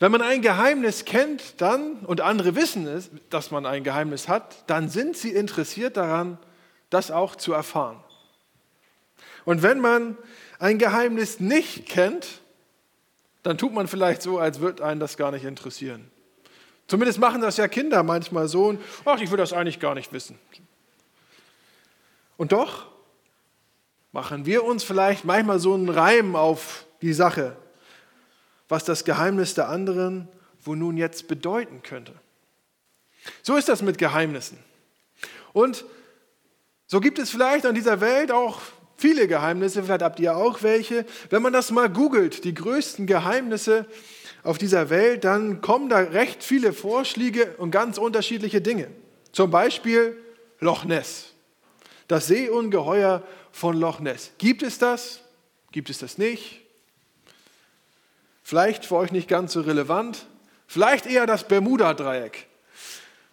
Wenn man ein Geheimnis kennt, dann und andere wissen es, dass man ein Geheimnis hat, dann sind sie interessiert daran, das auch zu erfahren. Und wenn man ein Geheimnis nicht kennt, dann tut man vielleicht so, als würde einen das gar nicht interessieren. Zumindest machen das ja Kinder manchmal so und ach, ich will das eigentlich gar nicht wissen. Und doch machen wir uns vielleicht manchmal so einen Reim auf die Sache was das Geheimnis der anderen wo nun jetzt bedeuten könnte. So ist das mit Geheimnissen. Und so gibt es vielleicht an dieser Welt auch viele Geheimnisse, vielleicht habt ihr auch welche. Wenn man das mal googelt, die größten Geheimnisse auf dieser Welt, dann kommen da recht viele Vorschläge und ganz unterschiedliche Dinge. Zum Beispiel Loch Ness, das Seeungeheuer von Loch Ness. Gibt es das? Gibt es das nicht? Vielleicht für euch nicht ganz so relevant. Vielleicht eher das Bermuda-Dreieck.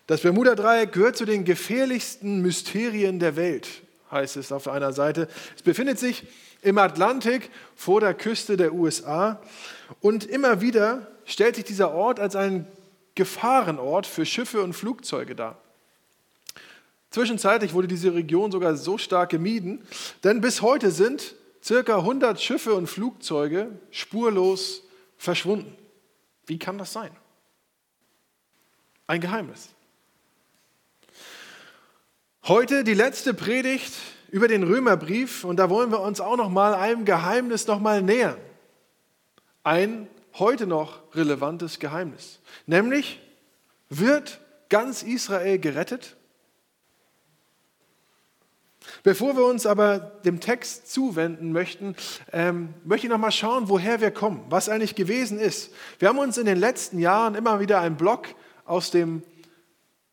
Das Bermuda-Dreieck gehört zu den gefährlichsten Mysterien der Welt, heißt es auf einer Seite. Es befindet sich im Atlantik vor der Küste der USA und immer wieder stellt sich dieser Ort als ein Gefahrenort für Schiffe und Flugzeuge dar. Zwischenzeitlich wurde diese Region sogar so stark gemieden, denn bis heute sind circa 100 Schiffe und Flugzeuge spurlos verschwunden. Wie kann das sein? Ein Geheimnis. Heute die letzte Predigt über den Römerbrief und da wollen wir uns auch noch mal einem Geheimnis noch mal nähern. Ein heute noch relevantes Geheimnis, nämlich wird ganz Israel gerettet? Bevor wir uns aber dem Text zuwenden möchten, ähm, möchte ich noch mal schauen, woher wir kommen, was eigentlich gewesen ist. Wir haben uns in den letzten Jahren immer wieder einen Block aus dem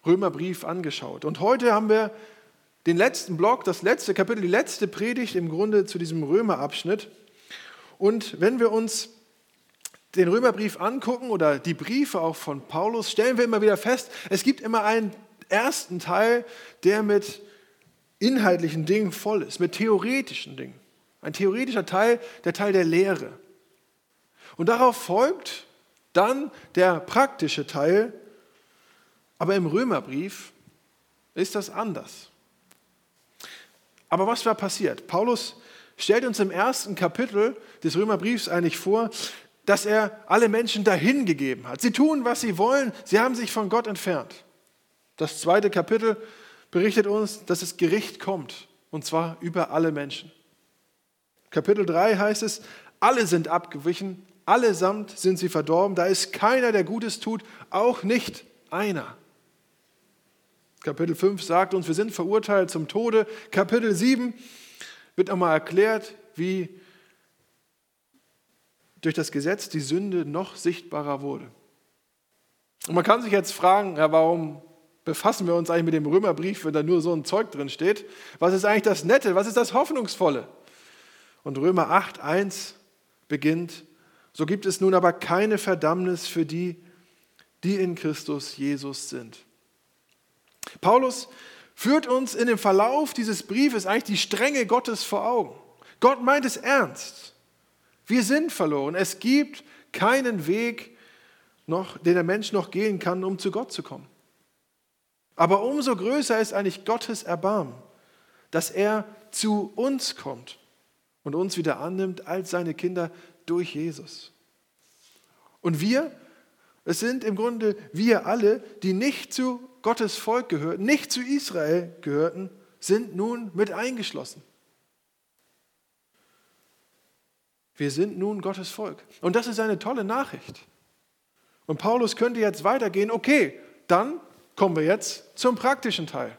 Römerbrief angeschaut. Und heute haben wir den letzten Block, das letzte Kapitel, die letzte Predigt im Grunde zu diesem Römerabschnitt. Und wenn wir uns den Römerbrief angucken oder die Briefe auch von Paulus, stellen wir immer wieder fest, es gibt immer einen ersten Teil, der mit inhaltlichen Dingen voll ist, mit theoretischen Dingen. Ein theoretischer Teil, der Teil der Lehre. Und darauf folgt dann der praktische Teil, aber im Römerbrief ist das anders. Aber was war passiert? Paulus stellt uns im ersten Kapitel des Römerbriefs eigentlich vor, dass er alle Menschen dahingegeben hat. Sie tun, was sie wollen, sie haben sich von Gott entfernt. Das zweite Kapitel berichtet uns, dass das Gericht kommt, und zwar über alle Menschen. Kapitel 3 heißt es, alle sind abgewichen, allesamt sind sie verdorben, da ist keiner, der Gutes tut, auch nicht einer. Kapitel 5 sagt uns, wir sind verurteilt zum Tode. Kapitel 7 wird nochmal erklärt, wie durch das Gesetz die Sünde noch sichtbarer wurde. Und man kann sich jetzt fragen, ja, warum befassen wir uns eigentlich mit dem Römerbrief, wenn da nur so ein Zeug drin steht? Was ist eigentlich das Nette? Was ist das Hoffnungsvolle? Und Römer 8, 1 beginnt, so gibt es nun aber keine Verdammnis für die, die in Christus Jesus sind. Paulus führt uns in dem Verlauf dieses Briefes eigentlich die Strenge Gottes vor Augen. Gott meint es ernst. Wir sind verloren. Es gibt keinen Weg, noch, den der Mensch noch gehen kann, um zu Gott zu kommen. Aber umso größer ist eigentlich Gottes Erbarmen, dass er zu uns kommt und uns wieder annimmt als seine Kinder durch Jesus. Und wir, es sind im Grunde wir alle, die nicht zu Gottes Volk gehörten, nicht zu Israel gehörten, sind nun mit eingeschlossen. Wir sind nun Gottes Volk. Und das ist eine tolle Nachricht. Und Paulus könnte jetzt weitergehen, okay, dann kommen wir jetzt zum praktischen Teil.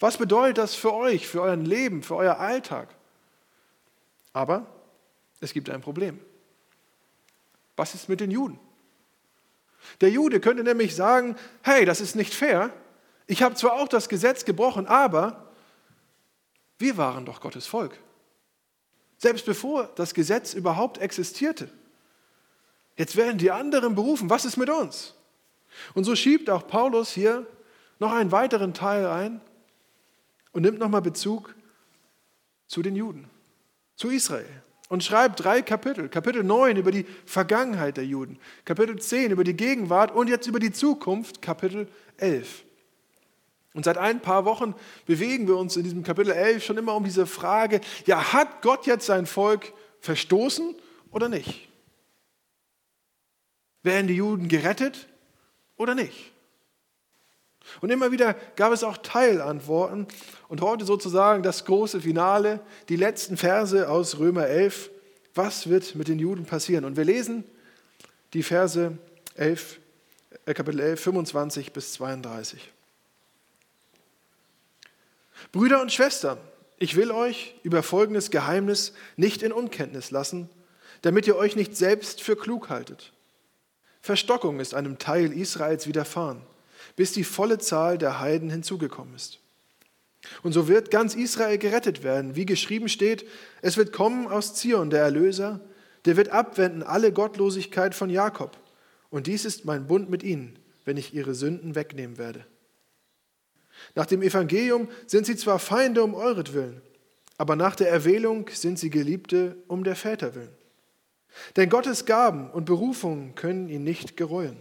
Was bedeutet das für euch, für euer Leben, für euer Alltag? Aber es gibt ein Problem. Was ist mit den Juden? Der Jude könnte nämlich sagen, hey, das ist nicht fair. Ich habe zwar auch das Gesetz gebrochen, aber wir waren doch Gottes Volk. Selbst bevor das Gesetz überhaupt existierte. Jetzt werden die anderen berufen. Was ist mit uns? Und so schiebt auch Paulus hier noch einen weiteren Teil ein und nimmt nochmal Bezug zu den Juden, zu Israel. und schreibt drei Kapitel. Kapitel 9 über die Vergangenheit der Juden, Kapitel 10 über die Gegenwart und jetzt über die Zukunft, Kapitel 11. Und seit ein paar Wochen bewegen wir uns in diesem Kapitel 11 schon immer um diese Frage, ja, hat Gott jetzt sein Volk verstoßen oder nicht? Werden die Juden gerettet oder nicht? Und immer wieder gab es auch Teilantworten. Und heute sozusagen das große Finale, die letzten Verse aus Römer 11. Was wird mit den Juden passieren? Und wir lesen die Verse 11, äh, Kapitel 11, 25 bis 32. Brüder und Schwestern, ich will euch über folgendes Geheimnis nicht in Unkenntnis lassen, damit ihr euch nicht selbst für klug haltet. Verstockung ist einem Teil Israels widerfahren bis die volle Zahl der Heiden hinzugekommen ist. Und so wird ganz Israel gerettet werden, wie geschrieben steht, es wird kommen aus Zion der Erlöser, der wird abwenden alle Gottlosigkeit von Jakob. Und dies ist mein Bund mit ihnen, wenn ich ihre Sünden wegnehmen werde. Nach dem Evangelium sind sie zwar Feinde um euretwillen, aber nach der Erwählung sind sie Geliebte um der Väter willen. Denn Gottes Gaben und Berufungen können ihn nicht gereuen.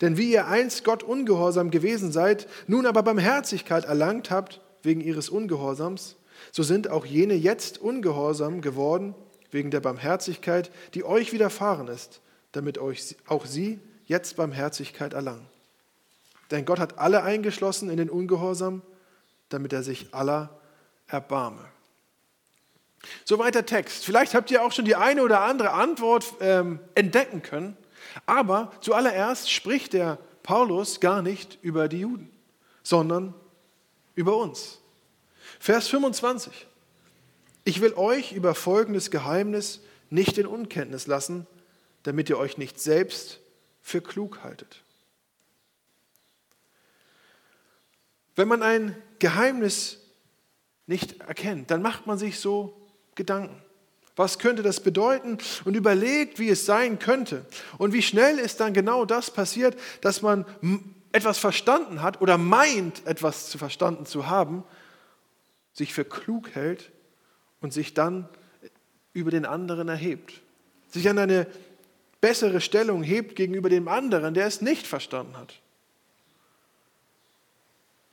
Denn wie ihr einst Gott ungehorsam gewesen seid, nun aber Barmherzigkeit erlangt habt wegen ihres Ungehorsams, so sind auch jene jetzt ungehorsam geworden wegen der Barmherzigkeit, die euch widerfahren ist, damit euch auch sie jetzt Barmherzigkeit erlangen. Denn Gott hat alle eingeschlossen in den Ungehorsam, damit er sich aller erbarme. Soweit der Text. Vielleicht habt ihr auch schon die eine oder andere Antwort ähm, entdecken können. Aber zuallererst spricht der Paulus gar nicht über die Juden, sondern über uns. Vers 25. Ich will euch über folgendes Geheimnis nicht in Unkenntnis lassen, damit ihr euch nicht selbst für klug haltet. Wenn man ein Geheimnis nicht erkennt, dann macht man sich so Gedanken. Was könnte das bedeuten? Und überlegt, wie es sein könnte. Und wie schnell ist dann genau das passiert, dass man etwas verstanden hat oder meint, etwas zu verstanden zu haben, sich für klug hält und sich dann über den anderen erhebt. Sich an eine bessere Stellung hebt gegenüber dem anderen, der es nicht verstanden hat.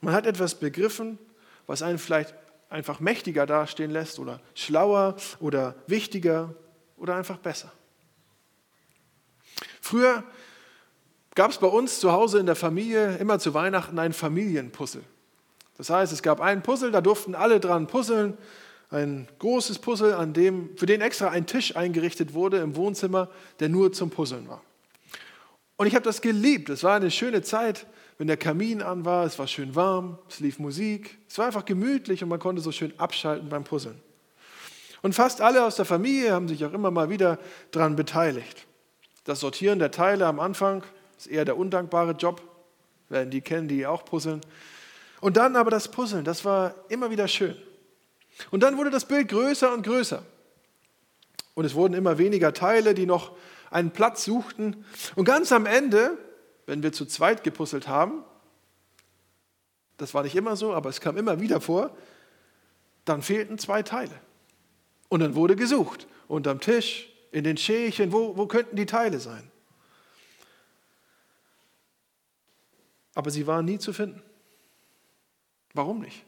Man hat etwas begriffen, was einen vielleicht einfach mächtiger dastehen lässt oder schlauer oder wichtiger oder einfach besser. Früher gab es bei uns zu Hause in der Familie immer zu Weihnachten ein Familienpuzzle. Das heißt, es gab einen Puzzle, da durften alle dran puzzeln. Ein großes Puzzle, an dem, für den extra ein Tisch eingerichtet wurde im Wohnzimmer, der nur zum Puzzeln war. Und ich habe das geliebt. Es war eine schöne Zeit wenn der Kamin an war, es war schön warm, es lief Musik, es war einfach gemütlich und man konnte so schön abschalten beim Puzzeln. Und fast alle aus der Familie haben sich auch immer mal wieder daran beteiligt. Das Sortieren der Teile am Anfang ist eher der undankbare Job, werden die kennen, die auch puzzeln. Und dann aber das Puzzeln, das war immer wieder schön. Und dann wurde das Bild größer und größer. Und es wurden immer weniger Teile, die noch einen Platz suchten. Und ganz am Ende wenn wir zu zweit gepuzzelt haben, das war nicht immer so, aber es kam immer wieder vor, dann fehlten zwei Teile. Und dann wurde gesucht, unterm Tisch, in den Schälchen, wo, wo könnten die Teile sein? Aber sie waren nie zu finden. Warum nicht?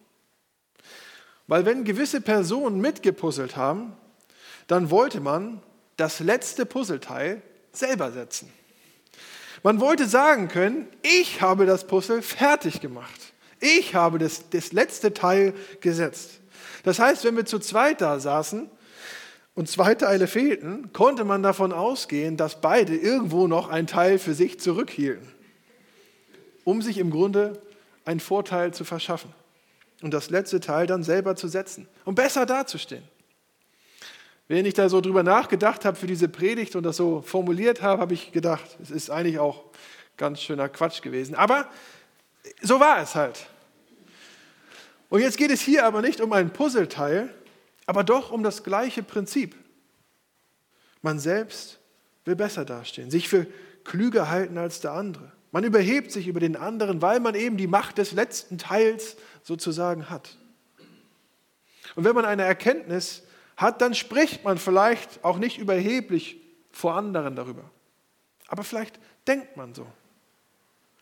Weil wenn gewisse Personen mitgepuzzelt haben, dann wollte man das letzte Puzzleteil selber setzen. Man wollte sagen können, ich habe das Puzzle fertig gemacht. Ich habe das, das letzte Teil gesetzt. Das heißt, wenn wir zu zweit da saßen und zwei Teile fehlten, konnte man davon ausgehen, dass beide irgendwo noch ein Teil für sich zurückhielten, um sich im Grunde einen Vorteil zu verschaffen und das letzte Teil dann selber zu setzen, um besser dazustehen. Wenn ich da so drüber nachgedacht habe für diese Predigt und das so formuliert habe, habe ich gedacht, es ist eigentlich auch ganz schöner Quatsch gewesen. Aber so war es halt. Und jetzt geht es hier aber nicht um ein Puzzleteil, aber doch um das gleiche Prinzip. Man selbst will besser dastehen, sich für klüger halten als der andere. Man überhebt sich über den anderen, weil man eben die Macht des letzten Teils sozusagen hat. Und wenn man eine Erkenntnis hat, dann spricht man vielleicht auch nicht überheblich vor anderen darüber. Aber vielleicht denkt man so.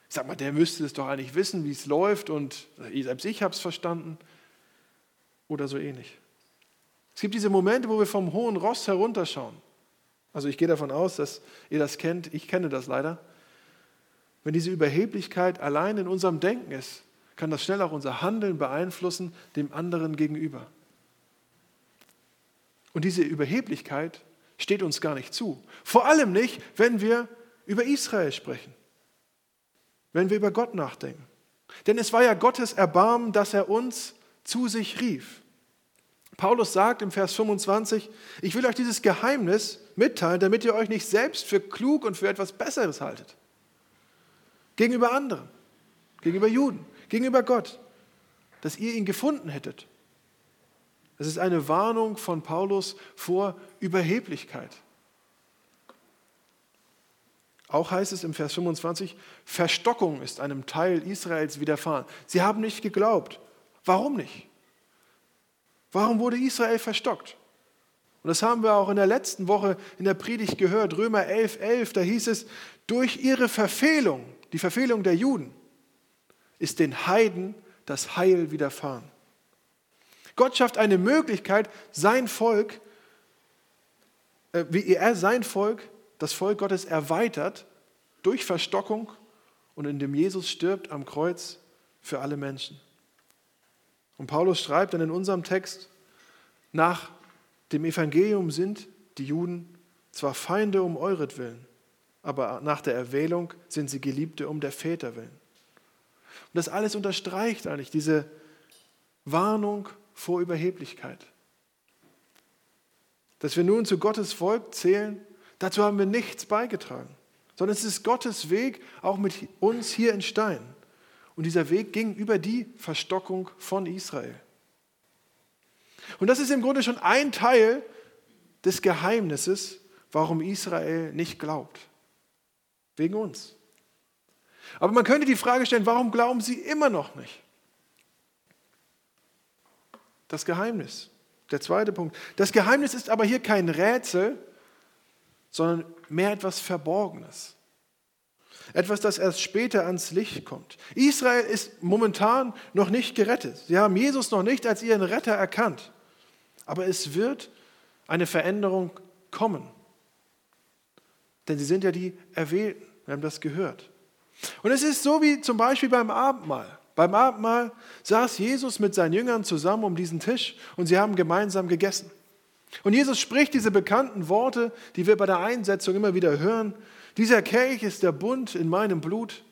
Ich sag mal, der müsste es doch eigentlich wissen, wie es läuft und selbst ich habe es verstanden oder so ähnlich. Es gibt diese Momente, wo wir vom hohen Ross herunterschauen. Also ich gehe davon aus, dass ihr das kennt. Ich kenne das leider. Wenn diese Überheblichkeit allein in unserem Denken ist, kann das schnell auch unser Handeln beeinflussen dem anderen gegenüber. Und diese Überheblichkeit steht uns gar nicht zu. Vor allem nicht, wenn wir über Israel sprechen, wenn wir über Gott nachdenken. Denn es war ja Gottes Erbarmen, dass er uns zu sich rief. Paulus sagt im Vers 25, ich will euch dieses Geheimnis mitteilen, damit ihr euch nicht selbst für klug und für etwas Besseres haltet. Gegenüber anderen, gegenüber Juden, gegenüber Gott, dass ihr ihn gefunden hättet. Es ist eine Warnung von Paulus vor Überheblichkeit. Auch heißt es im Vers 25, Verstockung ist einem Teil Israels widerfahren. Sie haben nicht geglaubt. Warum nicht? Warum wurde Israel verstockt? Und das haben wir auch in der letzten Woche in der Predigt gehört, Römer 11, 11, da hieß es, durch ihre Verfehlung, die Verfehlung der Juden, ist den Heiden das Heil widerfahren. Gott schafft eine Möglichkeit, sein Volk, äh, wie er sein Volk, das Volk Gottes erweitert durch Verstockung und indem Jesus stirbt am Kreuz für alle Menschen. Und Paulus schreibt dann in unserem Text, nach dem Evangelium sind die Juden zwar Feinde um euretwillen, aber nach der Erwählung sind sie Geliebte um der Väter willen. Und das alles unterstreicht eigentlich diese Warnung vor Überheblichkeit. Dass wir nun zu Gottes Volk zählen, dazu haben wir nichts beigetragen, sondern es ist Gottes Weg auch mit uns hier in Stein. Und dieser Weg ging über die Verstockung von Israel. Und das ist im Grunde schon ein Teil des Geheimnisses, warum Israel nicht glaubt. Wegen uns. Aber man könnte die Frage stellen, warum glauben sie immer noch nicht? Das Geheimnis. Der zweite Punkt. Das Geheimnis ist aber hier kein Rätsel, sondern mehr etwas Verborgenes. Etwas, das erst später ans Licht kommt. Israel ist momentan noch nicht gerettet. Sie haben Jesus noch nicht als ihren Retter erkannt. Aber es wird eine Veränderung kommen. Denn sie sind ja die Erwählten. Wir haben das gehört. Und es ist so wie zum Beispiel beim Abendmahl. Beim Abendmahl saß Jesus mit seinen Jüngern zusammen um diesen Tisch und sie haben gemeinsam gegessen. Und Jesus spricht diese bekannten Worte, die wir bei der Einsetzung immer wieder hören. Dieser Kelch ist der Bund in meinem Blut.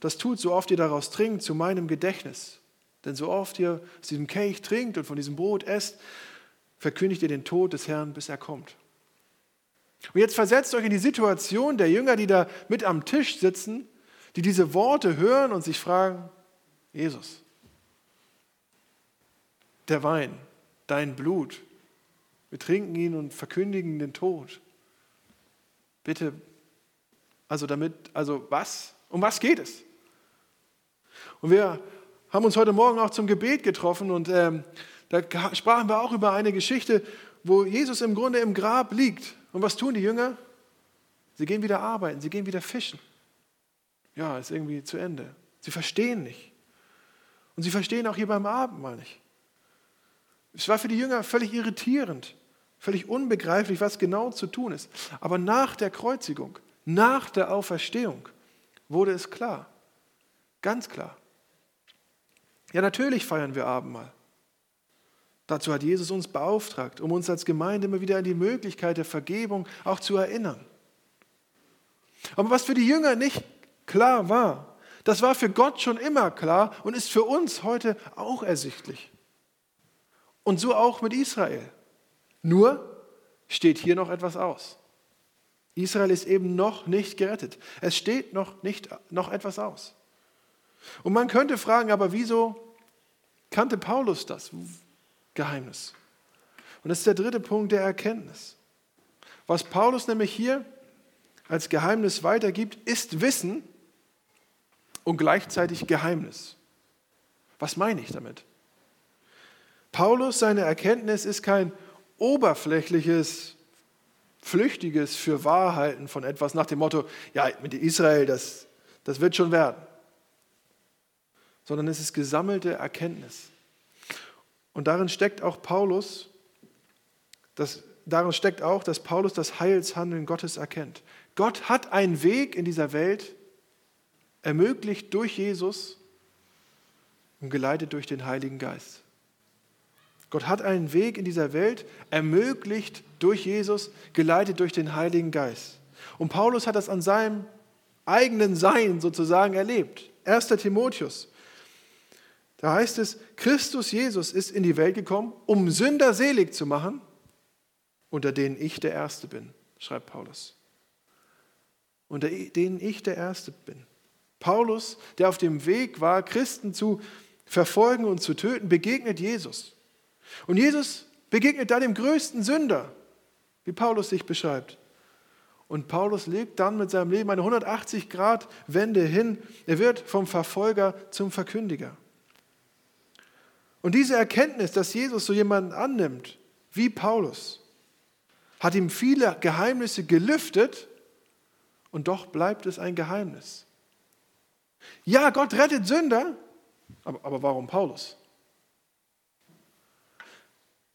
Das tut, so oft ihr daraus trinkt, zu meinem Gedächtnis. Denn so oft ihr aus diesem Kelch trinkt und von diesem Brot esst, verkündigt ihr den Tod des Herrn, bis er kommt. Und jetzt versetzt euch in die Situation der Jünger, die da mit am Tisch sitzen, die diese Worte hören und sich fragen, Jesus, der Wein, dein Blut, wir trinken ihn und verkündigen den Tod. Bitte also damit, also was? Um was geht es? Und wir haben uns heute Morgen auch zum Gebet getroffen und ähm, da sprachen wir auch über eine Geschichte, wo Jesus im Grunde im Grab liegt. Und was tun die Jünger? Sie gehen wieder arbeiten, sie gehen wieder fischen. Ja, ist irgendwie zu Ende. Sie verstehen nicht. Und sie verstehen auch hier beim Abendmahl nicht. Es war für die Jünger völlig irritierend, völlig unbegreiflich, was genau zu tun ist. Aber nach der Kreuzigung nach der Auferstehung wurde es klar, ganz klar. Ja, natürlich feiern wir Abendmahl. Dazu hat Jesus uns beauftragt, um uns als Gemeinde immer wieder an die Möglichkeit der Vergebung auch zu erinnern. Aber was für die Jünger nicht klar war, das war für Gott schon immer klar und ist für uns heute auch ersichtlich. Und so auch mit Israel. Nur steht hier noch etwas aus. Israel ist eben noch nicht gerettet. Es steht noch, nicht, noch etwas aus. Und man könnte fragen, aber wieso kannte Paulus das Geheimnis? Und das ist der dritte Punkt der Erkenntnis. Was Paulus nämlich hier als Geheimnis weitergibt, ist Wissen und gleichzeitig Geheimnis. Was meine ich damit? Paulus, seine Erkenntnis ist kein oberflächliches, flüchtiges für Wahrhalten von etwas nach dem Motto, ja, mit Israel, das, das wird schon werden. Sondern es ist gesammelte Erkenntnis. Und darin steckt auch Paulus, das, darin steckt auch, dass Paulus das Heilshandeln Gottes erkennt. Gott hat einen Weg in dieser Welt, ermöglicht durch Jesus und geleitet durch den Heiligen Geist. Gott hat einen Weg in dieser Welt, ermöglicht durch Jesus, geleitet durch den Heiligen Geist. Und Paulus hat das an seinem eigenen Sein sozusagen erlebt. 1. Timotheus. Da heißt es, Christus Jesus ist in die Welt gekommen, um Sünder selig zu machen, unter denen ich der Erste bin, schreibt Paulus. Unter denen ich der Erste bin. Paulus, der auf dem Weg war, Christen zu verfolgen und zu töten, begegnet Jesus. Und Jesus begegnet da dem größten Sünder, wie Paulus sich beschreibt. Und Paulus legt dann mit seinem Leben eine 180-Grad-Wende hin. Er wird vom Verfolger zum Verkündiger. Und diese Erkenntnis, dass Jesus so jemanden annimmt, wie Paulus, hat ihm viele Geheimnisse gelüftet und doch bleibt es ein Geheimnis. Ja, Gott rettet Sünder, aber, aber warum Paulus?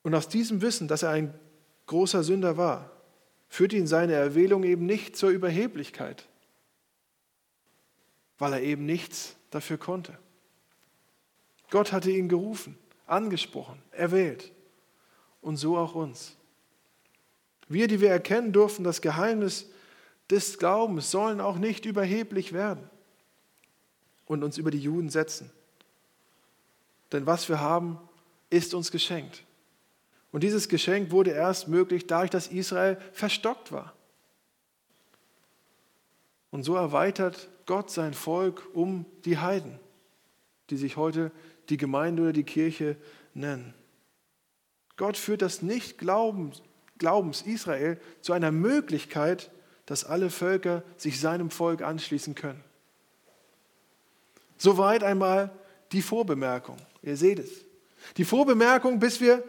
Und aus diesem Wissen, dass er ein großer Sünder war, führte ihn seine Erwählung eben nicht zur Überheblichkeit, weil er eben nichts dafür konnte. Gott hatte ihn gerufen, angesprochen, erwählt und so auch uns. Wir, die wir erkennen durften, das Geheimnis des Glaubens, sollen auch nicht überheblich werden und uns über die Juden setzen. Denn was wir haben, ist uns geschenkt. Und dieses Geschenk wurde erst möglich dadurch, dass Israel verstockt war. Und so erweitert Gott sein Volk um die Heiden, die sich heute die Gemeinde oder die Kirche nennen. Gott führt das Nicht-Glaubens Glaubens Israel zu einer Möglichkeit, dass alle Völker sich seinem Volk anschließen können. Soweit einmal die Vorbemerkung. Ihr seht es. Die Vorbemerkung, bis wir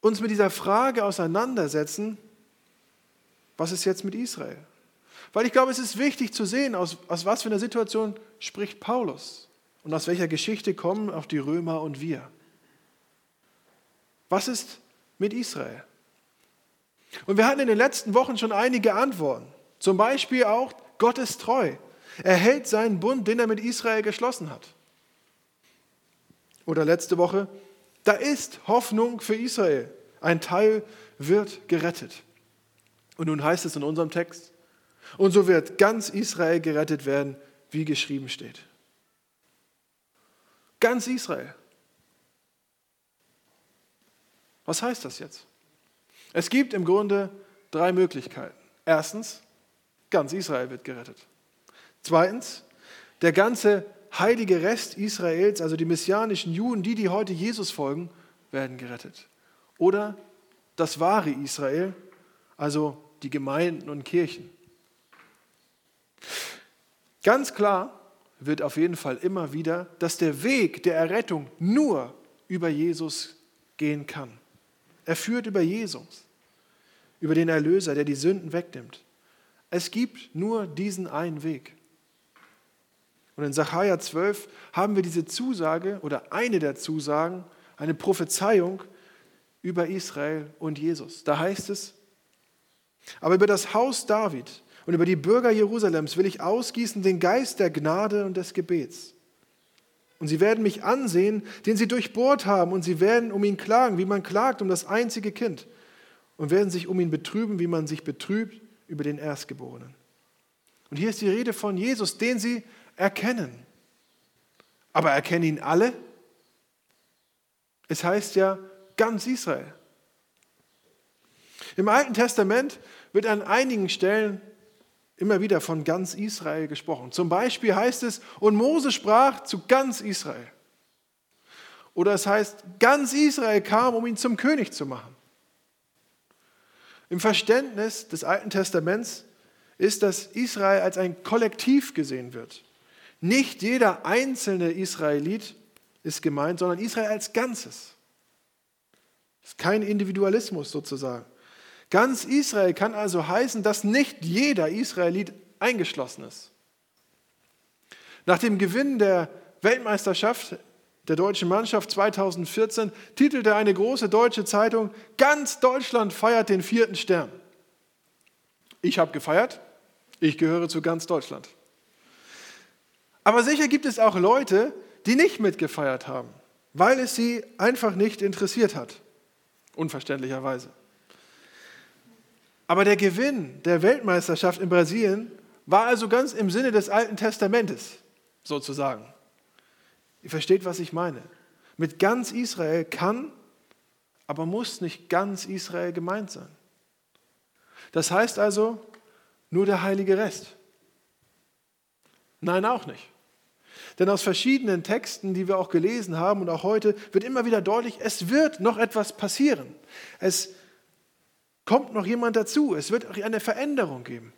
uns mit dieser Frage auseinandersetzen, was ist jetzt mit Israel? Weil ich glaube, es ist wichtig zu sehen, aus, aus was für einer Situation spricht Paulus und aus welcher Geschichte kommen auch die Römer und wir. Was ist mit Israel? Und wir hatten in den letzten Wochen schon einige Antworten. Zum Beispiel auch, Gott ist treu. Er hält seinen Bund, den er mit Israel geschlossen hat. Oder letzte Woche, da ist Hoffnung für Israel. Ein Teil wird gerettet. Und nun heißt es in unserem Text, und so wird ganz Israel gerettet werden, wie geschrieben steht. Ganz Israel. Was heißt das jetzt? Es gibt im Grunde drei Möglichkeiten. Erstens, ganz Israel wird gerettet. Zweitens, der ganze heilige Rest Israels, also die messianischen Juden, die, die heute Jesus folgen, werden gerettet. Oder das wahre Israel, also die Gemeinden und Kirchen. Ganz klar wird auf jeden Fall immer wieder, dass der Weg der Errettung nur über Jesus gehen kann. Er führt über Jesus, über den Erlöser, der die Sünden wegnimmt. Es gibt nur diesen einen Weg. Und in Sacharja 12 haben wir diese Zusage oder eine der Zusagen, eine Prophezeiung über Israel und Jesus. Da heißt es, aber über das Haus David und über die Bürger Jerusalems will ich ausgießen den Geist der Gnade und des Gebets. Und sie werden mich ansehen, den sie durchbohrt haben, und sie werden um ihn klagen, wie man klagt um das einzige Kind, und werden sich um ihn betrüben, wie man sich betrübt über den Erstgeborenen. Und hier ist die Rede von Jesus, den sie erkennen. Aber erkennen ihn alle? Es heißt ja ganz Israel. Im Alten Testament wird an einigen Stellen immer wieder von ganz Israel gesprochen. Zum Beispiel heißt es, und Mose sprach zu ganz Israel. Oder es heißt, ganz Israel kam, um ihn zum König zu machen. Im Verständnis des Alten Testaments ist, dass Israel als ein Kollektiv gesehen wird. Nicht jeder einzelne Israelit ist gemeint, sondern Israel als Ganzes. Das ist kein Individualismus sozusagen. Ganz Israel kann also heißen, dass nicht jeder Israelit eingeschlossen ist. Nach dem Gewinn der Weltmeisterschaft der deutschen Mannschaft 2014 titelte eine große deutsche Zeitung, ganz Deutschland feiert den vierten Stern. Ich habe gefeiert, ich gehöre zu ganz Deutschland. Aber sicher gibt es auch Leute, die nicht mitgefeiert haben, weil es sie einfach nicht interessiert hat, unverständlicherweise. Aber der Gewinn der Weltmeisterschaft in Brasilien war also ganz im Sinne des Alten Testamentes, sozusagen. Ihr versteht, was ich meine. Mit ganz Israel kann, aber muss nicht ganz Israel gemeint sein. Das heißt also, nur der heilige Rest. Nein, auch nicht. Denn aus verschiedenen Texten, die wir auch gelesen haben und auch heute, wird immer wieder deutlich, es wird noch etwas passieren. Es kommt noch jemand dazu. Es wird eine Veränderung geben.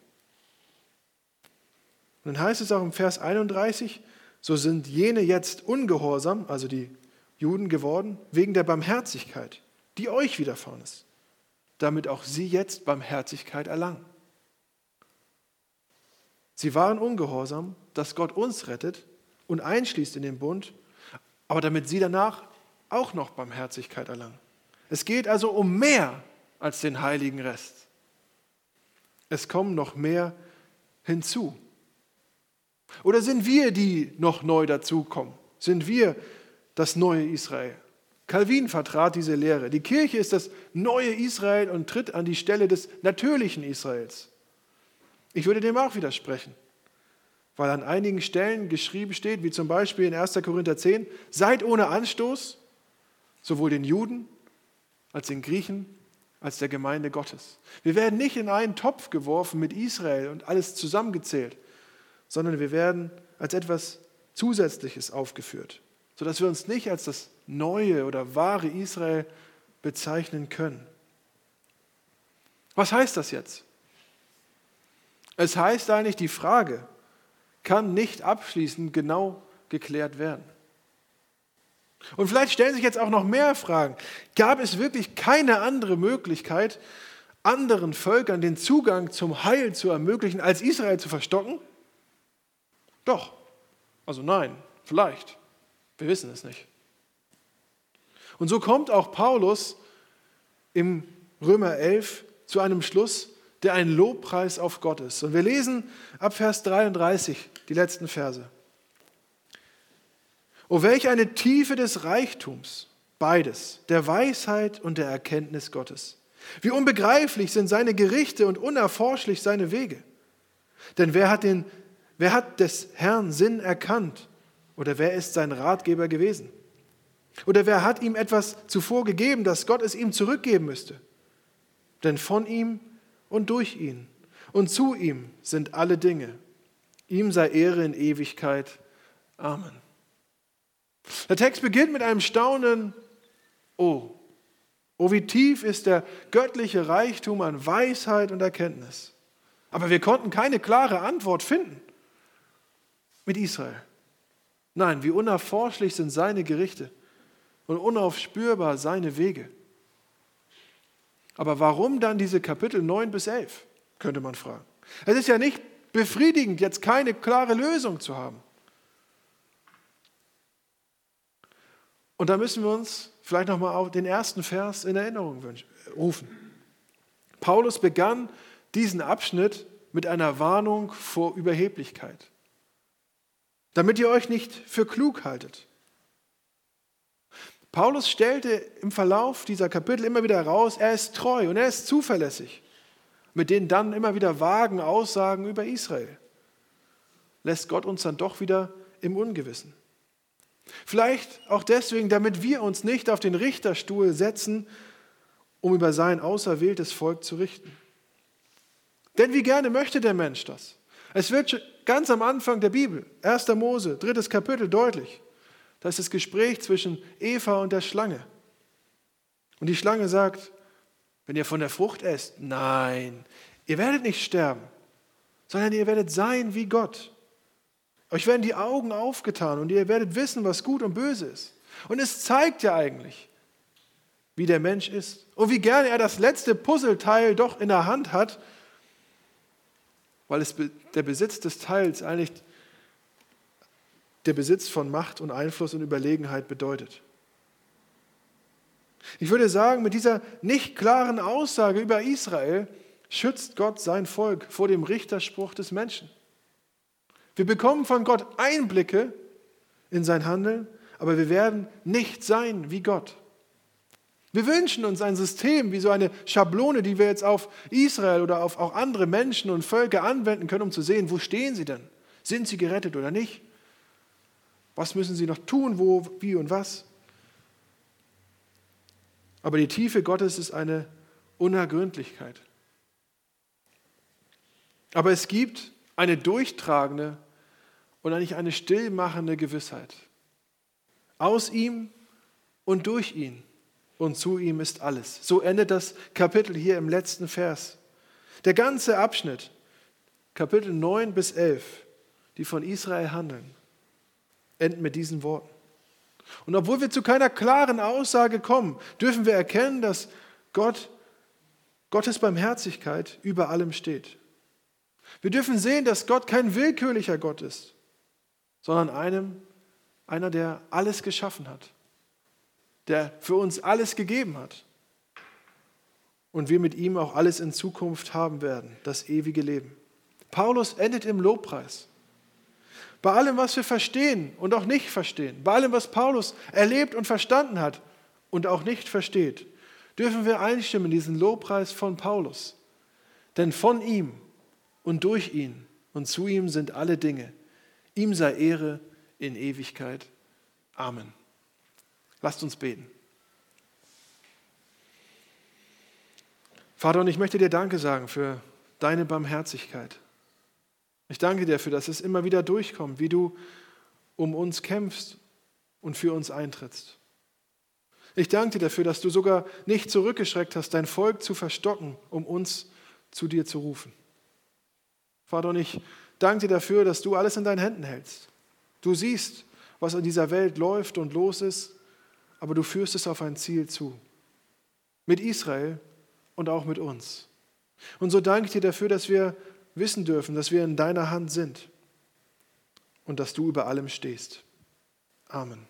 Und dann heißt es auch im Vers 31, so sind jene jetzt ungehorsam, also die Juden geworden, wegen der Barmherzigkeit, die euch widerfahren ist, damit auch sie jetzt Barmherzigkeit erlangen. Sie waren ungehorsam, dass Gott uns rettet und einschließt in den Bund, aber damit sie danach auch noch Barmherzigkeit erlangen. Es geht also um mehr als den heiligen Rest. Es kommen noch mehr hinzu. Oder sind wir, die noch neu dazukommen? Sind wir das neue Israel? Calvin vertrat diese Lehre. Die Kirche ist das neue Israel und tritt an die Stelle des natürlichen Israels. Ich würde dem auch widersprechen, weil an einigen Stellen geschrieben steht, wie zum Beispiel in 1. Korinther 10, seid ohne Anstoß, sowohl den Juden als den Griechen als der Gemeinde Gottes. Wir werden nicht in einen Topf geworfen mit Israel und alles zusammengezählt, sondern wir werden als etwas Zusätzliches aufgeführt, sodass wir uns nicht als das neue oder wahre Israel bezeichnen können. Was heißt das jetzt? Es heißt eigentlich, die Frage kann nicht abschließend genau geklärt werden. Und vielleicht stellen sich jetzt auch noch mehr Fragen. Gab es wirklich keine andere Möglichkeit, anderen Völkern den Zugang zum Heil zu ermöglichen, als Israel zu verstocken? Doch. Also nein, vielleicht. Wir wissen es nicht. Und so kommt auch Paulus im Römer 11 zu einem Schluss, der ein Lobpreis auf Gott ist. Und wir lesen ab Vers 33 die letzten Verse. O welch eine Tiefe des Reichtums, beides, der Weisheit und der Erkenntnis Gottes. Wie unbegreiflich sind seine Gerichte und unerforschlich seine Wege. Denn wer hat den Wer hat des Herrn Sinn erkannt? Oder wer ist sein Ratgeber gewesen? Oder wer hat ihm etwas zuvor gegeben, dass Gott es ihm zurückgeben müsste? Denn von ihm und durch ihn und zu ihm sind alle Dinge. Ihm sei Ehre in Ewigkeit. Amen. Der Text beginnt mit einem Staunen. Oh, oh, wie tief ist der göttliche Reichtum an Weisheit und Erkenntnis. Aber wir konnten keine klare Antwort finden mit Israel. Nein, wie unerforschlich sind seine Gerichte und unaufspürbar seine Wege. Aber warum dann diese Kapitel 9 bis 11, könnte man fragen. Es ist ja nicht befriedigend, jetzt keine klare Lösung zu haben. Und da müssen wir uns vielleicht nochmal auf den ersten Vers in Erinnerung rufen. Paulus begann diesen Abschnitt mit einer Warnung vor Überheblichkeit damit ihr euch nicht für klug haltet. Paulus stellte im Verlauf dieser Kapitel immer wieder heraus, er ist treu und er ist zuverlässig, mit den dann immer wieder vagen Aussagen über Israel. Lässt Gott uns dann doch wieder im Ungewissen. Vielleicht auch deswegen, damit wir uns nicht auf den Richterstuhl setzen, um über sein auserwähltes Volk zu richten. Denn wie gerne möchte der Mensch das? Es wird ganz am Anfang der Bibel, 1. Mose, drittes Kapitel, deutlich. Da ist das Gespräch zwischen Eva und der Schlange. Und die Schlange sagt, wenn ihr von der Frucht esst, nein, ihr werdet nicht sterben, sondern ihr werdet sein wie Gott. Euch werden die Augen aufgetan und ihr werdet wissen, was gut und böse ist. Und es zeigt ja eigentlich, wie der Mensch ist und wie gerne er das letzte Puzzleteil doch in der Hand hat, weil es der Besitz des Teils eigentlich der Besitz von Macht und Einfluss und Überlegenheit bedeutet. Ich würde sagen, mit dieser nicht klaren Aussage über Israel schützt Gott sein Volk vor dem Richterspruch des Menschen. Wir bekommen von Gott Einblicke in sein Handeln, aber wir werden nicht sein wie Gott. Wir wünschen uns ein System wie so eine Schablone, die wir jetzt auf Israel oder auf auch andere Menschen und Völker anwenden können, um zu sehen, wo stehen sie denn? Sind sie gerettet oder nicht? Was müssen sie noch tun, wo, wie und was? Aber die Tiefe Gottes ist eine Unergründlichkeit. Aber es gibt eine durchtragende und eigentlich eine stillmachende Gewissheit. Aus ihm und durch ihn und zu ihm ist alles. So endet das Kapitel hier im letzten Vers. Der ganze Abschnitt, Kapitel 9 bis 11, die von Israel handeln, enden mit diesen Worten. Und obwohl wir zu keiner klaren Aussage kommen, dürfen wir erkennen, dass Gott, Gottes Barmherzigkeit über allem steht. Wir dürfen sehen, dass Gott kein willkürlicher Gott ist, sondern einem, einer, der alles geschaffen hat, der für uns alles gegeben hat und wir mit ihm auch alles in Zukunft haben werden, das ewige Leben. Paulus endet im Lobpreis. Bei allem, was wir verstehen und auch nicht verstehen, bei allem, was Paulus erlebt und verstanden hat und auch nicht versteht, dürfen wir einstimmen in diesen Lobpreis von Paulus. Denn von ihm und durch ihn und zu ihm sind alle Dinge. Ihm sei Ehre in Ewigkeit. Amen. Lasst uns beten. Vater, und ich möchte dir Danke sagen für deine Barmherzigkeit. Ich danke dir dafür, dass es immer wieder durchkommt, wie du um uns kämpfst und für uns eintrittst. Ich danke dir dafür, dass du sogar nicht zurückgeschreckt hast, dein Volk zu verstocken, um uns zu dir zu rufen. Vater, und ich danke dir dafür, dass du alles in deinen Händen hältst. Du siehst, was in dieser Welt läuft und los ist, aber du führst es auf ein Ziel zu. Mit Israel und auch mit uns. Und so danke ich dir dafür, dass wir wissen dürfen, dass wir in deiner Hand sind und dass du über allem stehst. Amen.